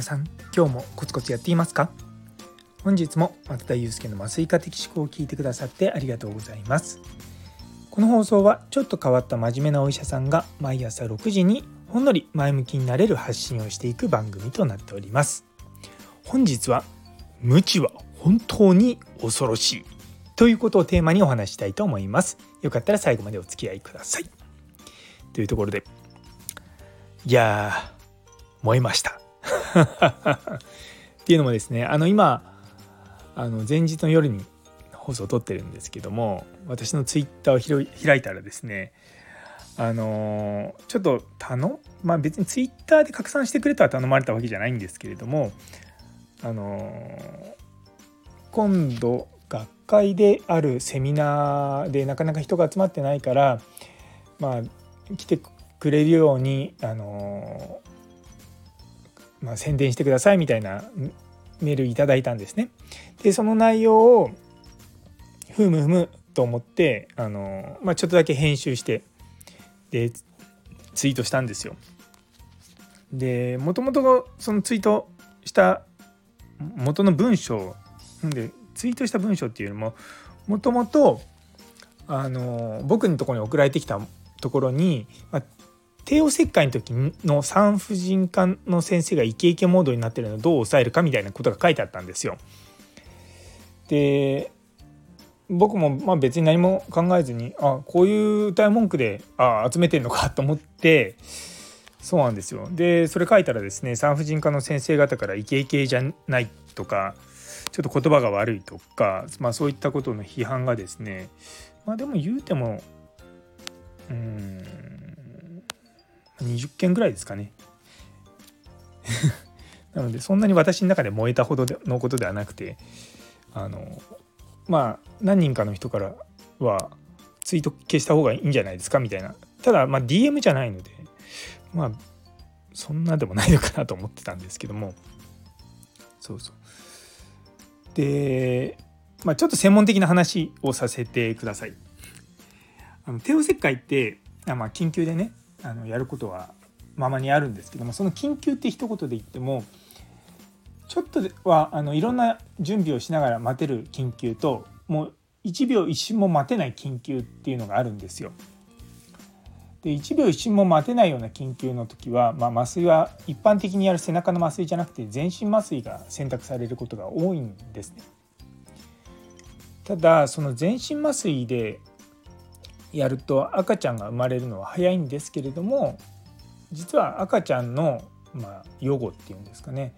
皆さん今日もコツコツやっていますか？本日も松田祐介の麻酔科的思考を聞いてくださってありがとうございます。この放送はちょっと変わった真面目なお医者さんが毎朝6時にほんのり前向きになれる発信をしていく番組となっております。本日は無知は本当に恐ろしいということをテーマにお話したいと思います。よかったら最後までお付き合いください。というところでいやー燃えました。っていうのもですねあの今あの前日の夜に放送を撮ってるんですけども私のツイッターを開いたらですねあのちょっと頼まあ別にツイッターで拡散してくれとは頼まれたわけじゃないんですけれどもあの今度学会であるセミナーでなかなか人が集まってないからまあ来てくれるようにあのまあ、宣伝してくださいみたいなメールいただいたんですね。でその内容をふむふむと思ってあの、まあ、ちょっとだけ編集してでツイートしたんですよ。でもともとそのツイートした元の文章でツイートした文章っていうのももともとあの僕のとこに送られてきたところに、まあ、帝王切開の時の産婦人科の先生がイケイケモードになってるのをどう抑えるかみたいなことが書いてあったんですよ。で僕もまあ別に何も考えずにあこういう歌い文句であ集めてんのか と思ってそうなんですよ。でそれ書いたらですね産婦人科の先生方からイケイケじゃないとかちょっと言葉が悪いとか、まあ、そういったことの批判がですねまあでも言うてもうん20件ぐらいですかね。なのでそんなに私の中で燃えたほどのことではなくてあのまあ何人かの人からはツイート消した方がいいんじゃないですかみたいな。ただまあ DM じゃないのでまあそんなでもないのかなと思ってたんですけども。そうそう。でまあちょっと専門的な話をさせてください。あの帝王切開ってあまあ緊急でねあのやることはままにあるんですけどもその緊急って一言で言ってもちょっとはあのいろんな準備をしながら待てる緊急ともう1秒一瞬も待てない緊急っていうのがあるんですよ。で1秒一瞬も待てないような緊急の時は、まあ、麻酔は一般的にやる背中の麻酔じゃなくて全身麻酔が選択されることが多いんですね。ただその全身麻酔でやると赤ちゃんが生まれるのは早いんですけれども実は赤ちゃんの、まあ、予後っていうんですかね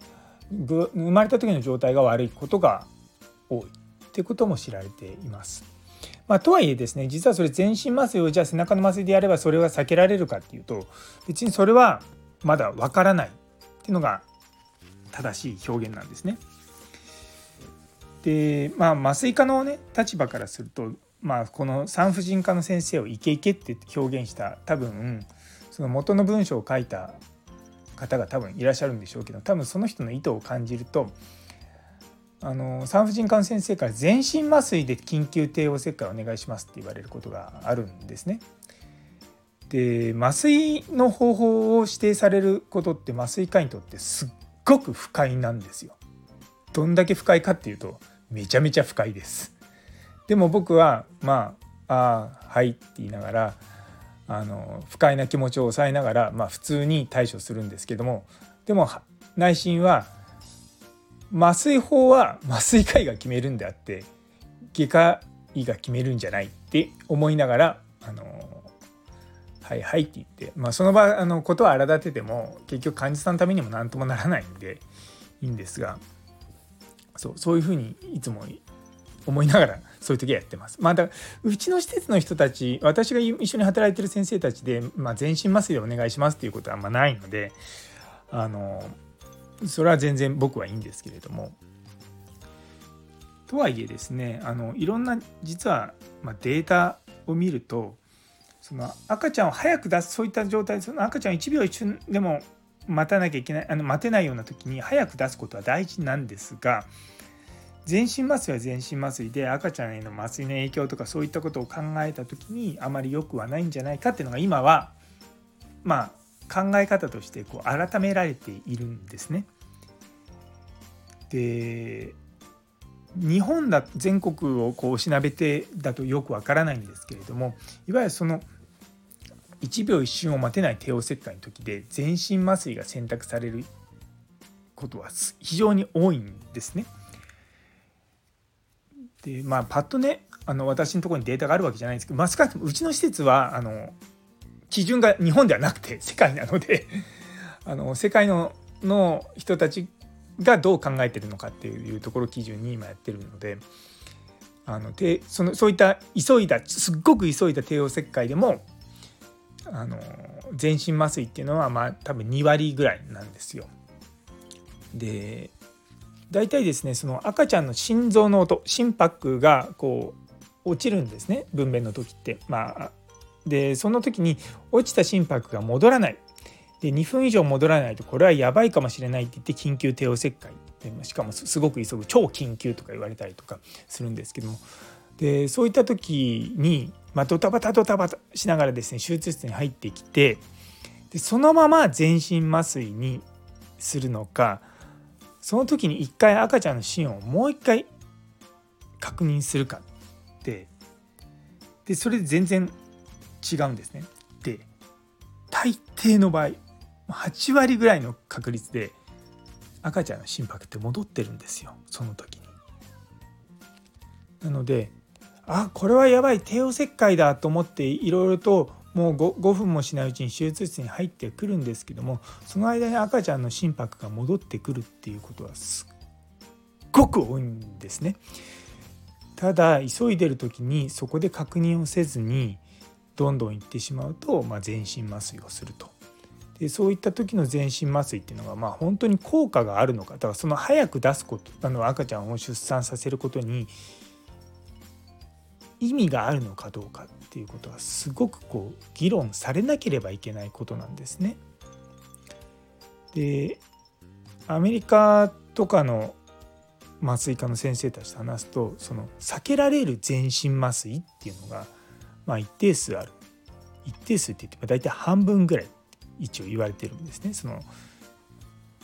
生まれた時の状態が悪いことが多いっていうことも知られています。まあ、とはいえですね実はそれ全身麻酔をじゃあ背中の麻酔でやればそれは避けられるかっていうと別にそれはまだわからないっていうのが正しい表現なんですね。でまあ麻酔科のね立場からするとまあ、この産婦人科の先生をイケイケって表現した多分その元の文章を書いた方が多分いらっしゃるんでしょうけど多分その人の意図を感じるとあの産婦人科の先生から全身麻酔で緊急帝王切開お願いしますって言われることがあるんですね。で麻酔の方法を指定されることって麻酔科にとってすっごく不快なんですよ。どんだけ不快かっていうとめちゃめちゃ不快です。でも僕はまあああはいって言いながらあの不快な気持ちを抑えながら、まあ、普通に対処するんですけどもでも内心は麻酔法は麻酔科医が決めるんであって外科医が決めるんじゃないって思いながらあのはいはいって言って、まあ、その場あのことは荒立てても結局患者さんのためにも何ともならないんでいいんですがそうそういうふうにいつも思いながら そういう時はやってます。まあ、だうちの施設の人たち私が一緒に働いてる先生たちで、まあ、全身麻酔でお願いしますっていうことはあんまないのであのそれは全然僕はいいんですけれども。とはいえですねあのいろんな実は、まあ、データを見るとその赤ちゃんを早く出すそういった状態その赤ちゃん1秒一瞬でも待たなきゃいけないあの待てないような時に早く出すことは大事なんですが全身麻酔は全身麻酔で赤ちゃんへの麻酔の影響とかそういったことを考えた時にあまり良くはないんじゃないかっていうのが今はまあ考え方としてこう改められているんですね。で日本だ全国をこうしなべてだとよくわからないんですけれどもいわゆるその1秒一瞬を待てない帝王切開の時で全身麻酔が選択されることは非常に多いんですね。でまあパッとねあの私のところにデータがあるわけじゃないんですけど、まあ、少なくともうちの施設はあの基準が日本ではなくて世界なので あの世界のの人たちがどう考えてるのかっていうところ基準に今やってるのであのでそのそういった急いだすっごく急いだ帝王切開でもあの全身麻酔っていうのはまあ多分2割ぐらいなんですよ。で大体ですねその赤ちゃんの心臓の音心拍がこう落ちるんですね分娩の時って。まあ、でその時に落ちた心拍が戻らないで2分以上戻らないとこれはやばいかもしれないって言って緊急帝王切開しかもすごく急ぐ超緊急とか言われたりとかするんですけどもでそういった時に、まあ、ドタバタドタバタしながらですね手術室に入ってきてでそのまま全身麻酔にするのかその時に一回赤ちゃんの心をもう一回確認するかってでそれで全然違うんですね。で大抵の場合8割ぐらいの確率で赤ちゃんの心拍って戻ってるんですよその時に。なのであこれはやばい帝王切開だと思っていろいろともう 5, 5分もしないうちに手術室に入ってくるんですけどもその間に赤ちゃんの心拍が戻ってくるっていうことはすっごく多いんですね。ただ急いでる時にそこで確認をせずにどんどん行ってしまうと、まあ、全身麻酔をすると。でそういった時の全身麻酔っていうのがまあ本当に効果があるのかだからその早く出すことあの赤ちゃんを出産させることに意味があるのかどうかっていうことはすごくこう議論されなければいけないことなんですね。でアメリカとかの麻酔科の先生たちと話すとその避けられる全身麻酔っていうのがまあ、一定数ある。一定数って言って大体半分ぐらい一応言われてるんですね。その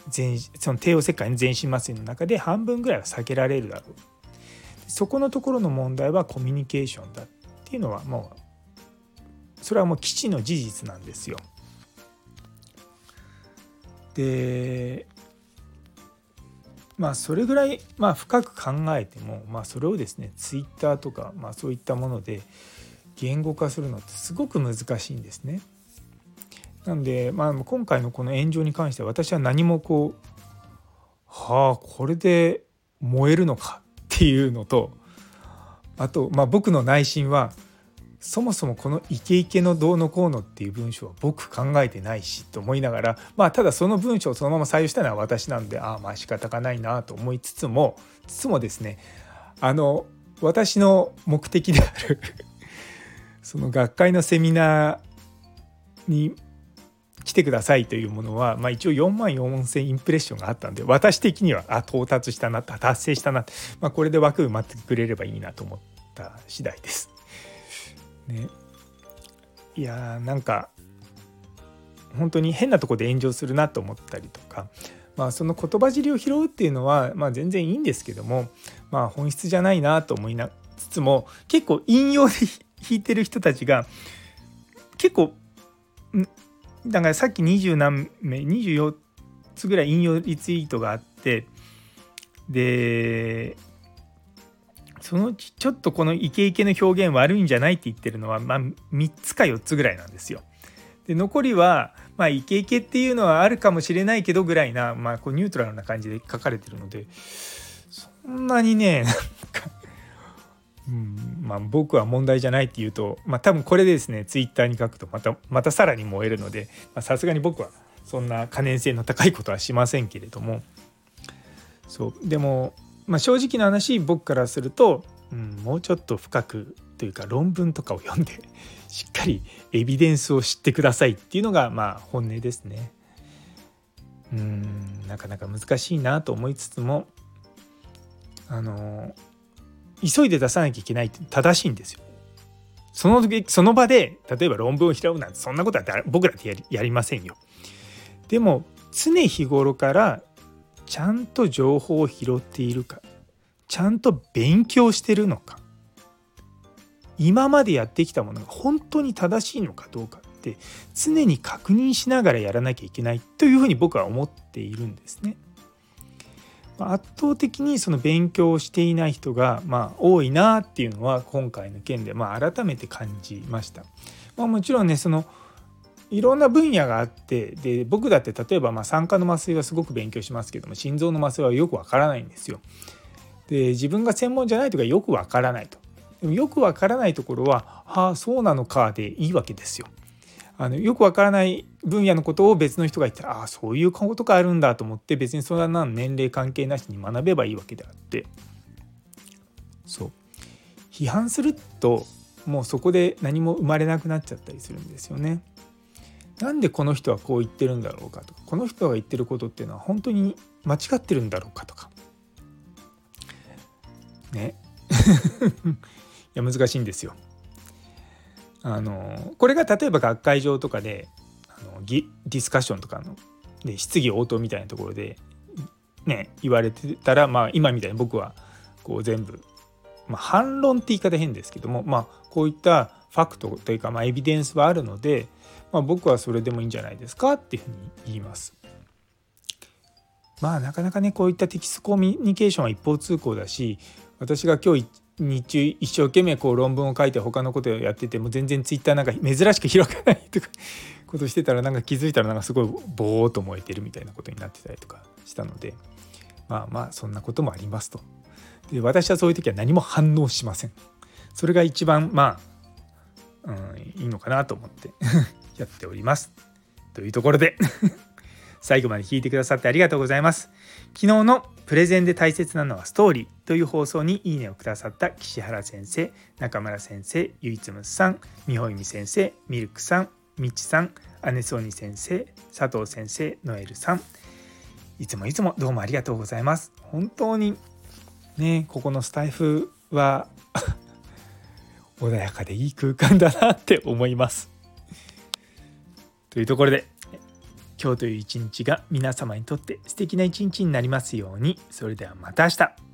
全その帝王切開の全身麻酔の中で半分ぐらいは避けられるだろう。そこのところの問題はコミュニケーションだっていうのはもうそれはもう基地の事実なんですよ。でまあそれぐらいまあ深く考えてもまあそれをですねツイッターとかまあそういったもので言語化するのってすごく難しいんですね。なんで、まあ、今回のこの炎上に関しては私は何もこうはあこれで燃えるのかっていうのとあと、まあ、僕の内心はそもそもこのイケイケのどうのこうのっていう文章は僕考えてないしと思いながらまあただその文章をそのまま採用したのは私なんでああまあ仕方がないなと思いつつもつつもですねあの私の目的であるその学会のセミナーに来てくださいというものは、まあ、一応4万4,000インプレッションがあったんで私的にはあ到達したな達成したな、まあ、これで枠埋まってくれればいいなと思った次第です。ね、いやーなんか本当に変なとこで炎上するなと思ったりとか、まあ、その言葉尻を拾うっていうのは、まあ、全然いいんですけども、まあ、本質じゃないなと思いなつつも結構引用で弾いてる人たちが結構だからさっき20何名24つぐらい引用リツイートがあってでそのうちちょっとこのイケイケの表現悪いんじゃないって言ってるのは、まあ、3つか4つぐらいなんですよ。で残りは、まあ、イケイケっていうのはあるかもしれないけどぐらいな、まあ、こうニュートラルな感じで書かれてるのでそんなにねなんかうんまあ、僕は問題じゃないっていうと、まあ、多分これでですねツイッターに書くとまたまたさらに燃えるのでさすがに僕はそんな可燃性の高いことはしませんけれどもそうでも、まあ、正直な話僕からすると、うん、もうちょっと深くというか論文とかを読んで しっかりエビデンスを知ってくださいっていうのがまあ本音ですね。うんなかなか難しいなと思いつつもあの急いで出さなきゃいけないって正しいんですよ。その時その場で例えば論文を拾うなんてそんなことは僕らってやりやりませんよ。でも常日頃からちゃんと情報を拾っているかちゃんと勉強してるのか今までやってきたものが本当に正しいのかどうかって常に確認しながらやらなきゃいけないというふうに僕は思っているんですね。圧倒的にその勉強をしていない人がまあ多いなっていうのは今回の件でまあ改めて感じました。まあ、もちろんねそのいろんな分野があってで僕だって例えばまあ酸化の麻酔はすごく勉強しますけども心臓の麻酔はよくわからないんですよ。で自分が専門じゃないとかよくわからないと。でもよくわからないところは「ああそうなのか」でいいわけですよ。あのよくわからない分野のことを別の人が言ったらああそういうことがあるんだと思って別にそんな年齢関係なしに学べばいいわけであって。そう。批判するともうそこで何も生まれなくなっちゃったりするんですよね。なんでこの人はこう言ってるんだろうかとか。この人が言ってることっていうのは本当に間違ってるんだろうかとか。ね。いや難しいんですよ。あのこれが例えば学会上とかであのディスカッションとかので質疑応答みたいなところでね言われてたらまあ今みたいに僕はこう全部、まあ、反論って言い方変ですけどもまあこういったファクトというかまあエビデンスはあるので、まあ、僕はそれでもいいんじゃないですかっていうふうに言います。まあなかなかねこういったテキストコミュニケーションは一方通行だし私が今日日中一生懸命こう論文を書いて他のことをやってても全然ツイッターなんか珍しく開かないとかことしてたらなんか気づいたらなんかすごいボーっと燃えてるみたいなことになってたりとかしたのでまあまあそんなこともありますと。で私はそういう時は何も反応しません。それが一番まあ、うん、いいのかなと思って やっております。というところで 最後まで聞いてくださってありがとうございます。昨日のプレゼンで大切なのはストーリーという放送にいいねをくださった岸原先生、中村先生、ゆいつむさん、みほいみ先生、ミルクさん、みちさん、姉ソニ先生、佐藤先生、ノエルさん、いつもいつもどうもありがとうございます。本当にね、ここのスタイフは 穏やかでいい空間だなって思います。というところで今日という一日が皆様にとって素敵な一日になりますようにそれではまた明日